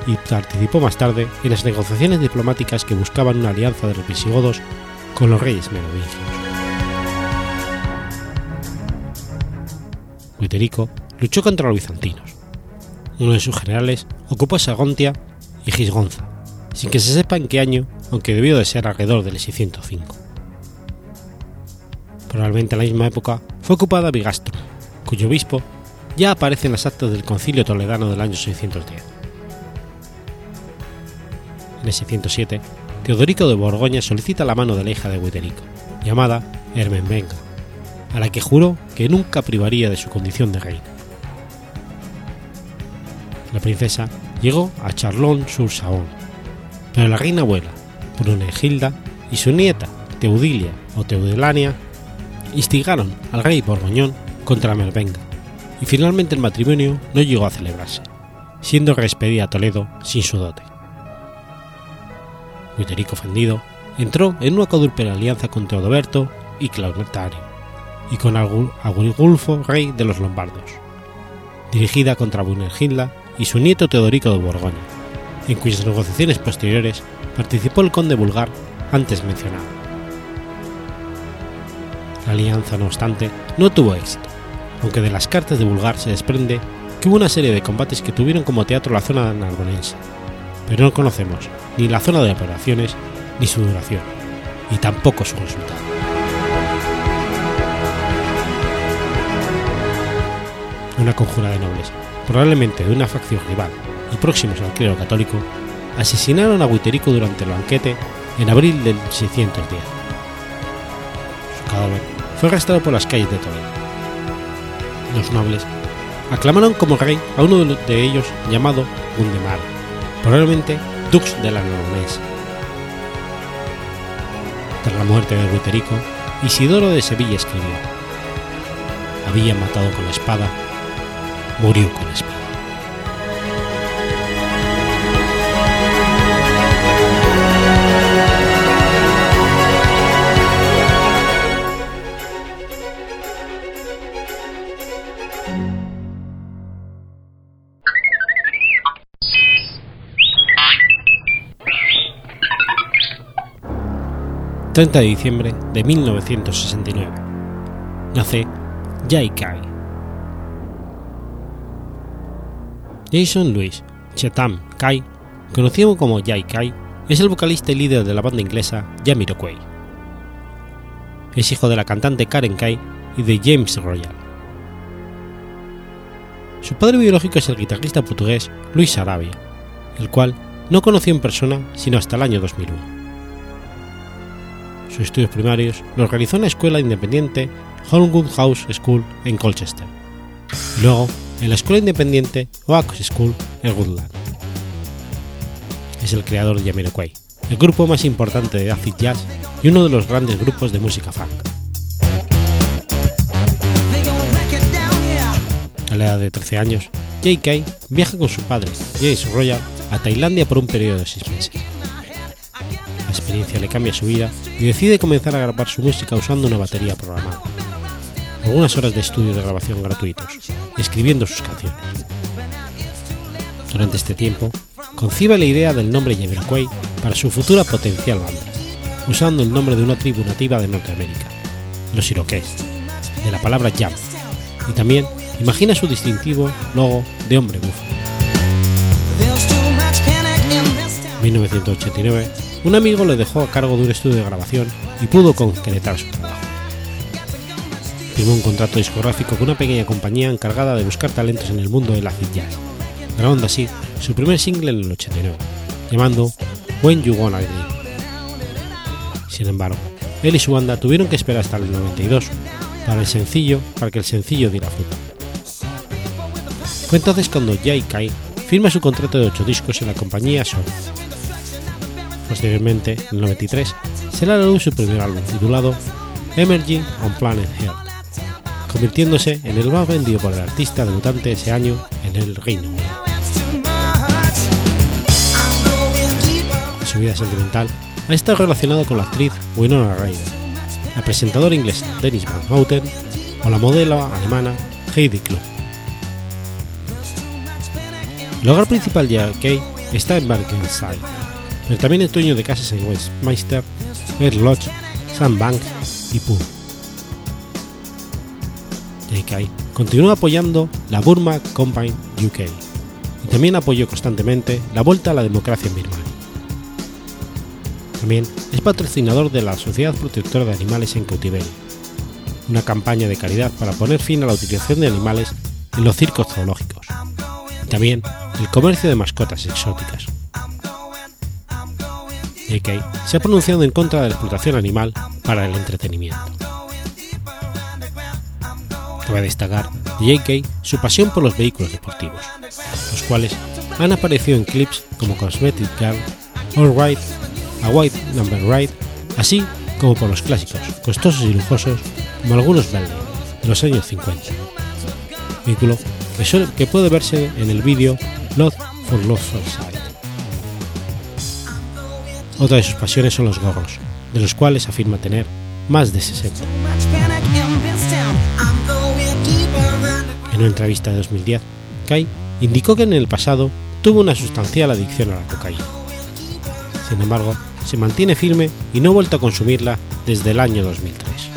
y participó más tarde en las negociaciones diplomáticas que buscaban una alianza de los visigodos con los reyes merovingios. Huiterico luchó contra los bizantinos. Uno de sus generales ocupó Sagontia y Gisgonza, sin que se sepa en qué año, aunque debió de ser alrededor del 605. Probablemente en la misma época fue ocupada Bigastro, cuyo obispo ya aparece en las actas del Concilio Toledano del año 610. En el 607, Teodorico de Borgoña solicita la mano de la hija de Witterico, llamada Ermenbenga, a la que juró que nunca privaría de su condición de reina. La princesa llegó a Charlon-sur-Saône, pero la reina abuela, Brunegilda, y su nieta, Teudilia o Teudelania, instigaron al rey borgoñón contra Mervenga, y finalmente el matrimonio no llegó a celebrarse, siendo respedida a Toledo sin su dote. Witterico ofendido entró en una cuádruple alianza con Teodoberto y Claudetario, y con Agulfo, rey de los lombardos, dirigida contra Brunegilda y su nieto Teodorico de Borgoña, en cuyas negociaciones posteriores participó el conde vulgar antes mencionado. La alianza, no obstante, no tuvo éxito, aunque de las cartas de Bulgar se desprende que hubo una serie de combates que tuvieron como teatro la zona narbonense, pero no conocemos ni la zona de operaciones ni su duración, y tampoco su resultado. Una conjura de nobles, probablemente de una facción rival y próximos al clero católico, asesinaron a Witterico durante el banquete en abril del 610. Su cadáver fue arrastrado por las calles de Toledo. Los nobles aclamaron como rey a uno de ellos llamado Gundemar, probablemente Dux de la Narbonense. Tras la muerte de Witterico, Isidoro de Sevilla escribió: Había matado con la espada, murió con la espada. 30 de diciembre de 1969. Nace Jai Kai. Jason Louis Chatham Kai, conocido como Jai Kai, es el vocalista y líder de la banda inglesa Jamiroquai. Es hijo de la cantante Karen Kai y de James Royal. Su padre biológico es el guitarrista portugués Luis Arabia, el cual no conoció en persona sino hasta el año 2001 sus estudios primarios los realizó en la escuela independiente Holmwood House School en Colchester, y luego en la escuela independiente Oak School en Woodland. Es el creador de Jamiroquai, el grupo más importante de acid jazz y uno de los grandes grupos de música funk. A la edad de 13 años, J.K. viaja con su padre, James Royal, a Tailandia por un periodo de 6 meses experiencia le cambia su vida y decide comenzar a grabar su música usando una batería programada. Algunas horas de estudio de grabación gratuitos, escribiendo sus canciones. Durante este tiempo, concibe la idea del nombre Jamiroquai para su futura potencial banda, usando el nombre de una tribu nativa de Norteamérica, los Iroqués, de la palabra jam, y también imagina su distintivo logo de hombre búfalo. 1989 un amigo le dejó a cargo de un estudio de grabación y pudo concretar su trabajo. Firmó un contrato discográfico con una pequeña compañía encargada de buscar talentos en el mundo del acid jazz, grabando así su primer single en el 89, llamando When You Wanna Agree. Sin embargo, él y su banda tuvieron que esperar hasta el 92 para el sencillo para que el sencillo diera fruto. Fue entonces cuando Jay Kai firma su contrato de 8 discos en la compañía Sony Posteriormente, en el 93, será la luz su primer álbum titulado Emerging on Planet Earth, convirtiéndose en el más vendido por el artista debutante ese año en el Reino Unido. Su vida sentimental ha estado relacionada con la actriz Winona Ryder, la presentadora inglesa Dennis Van Houten o la modelo alemana Heidi Klum. El hogar principal de Kay está en Berkenside, pero también es dueño de casas en Westminster, Fair Lodge, Sandbank y Pooh. JK continúa apoyando la Burma Combine UK y también apoyó constantemente la vuelta a la democracia en Birmania. También es patrocinador de la Sociedad Protectora de Animales en Cautiverio, una campaña de caridad para poner fin a la utilización de animales en los circos zoológicos, y también el comercio de mascotas exóticas. J.K. se ha pronunciado en contra de la explotación animal para el entretenimiento. Cabe destacar de J.K. su pasión por los vehículos deportivos, los cuales han aparecido en clips como Cosmetic Girl, All Right, A White Number Ride, así como por los clásicos, costosos y lujosos como algunos Bentley de los años 50, vehículo que, puede verse en el vídeo Love for Love First Sight. Otra de sus pasiones son los gorros, de los cuales afirma tener más de 60. En una entrevista de 2010, Kai indicó que en el pasado tuvo una sustancial adicción a la cocaína. Sin embargo, se mantiene firme y no ha vuelto a consumirla desde el año 2003.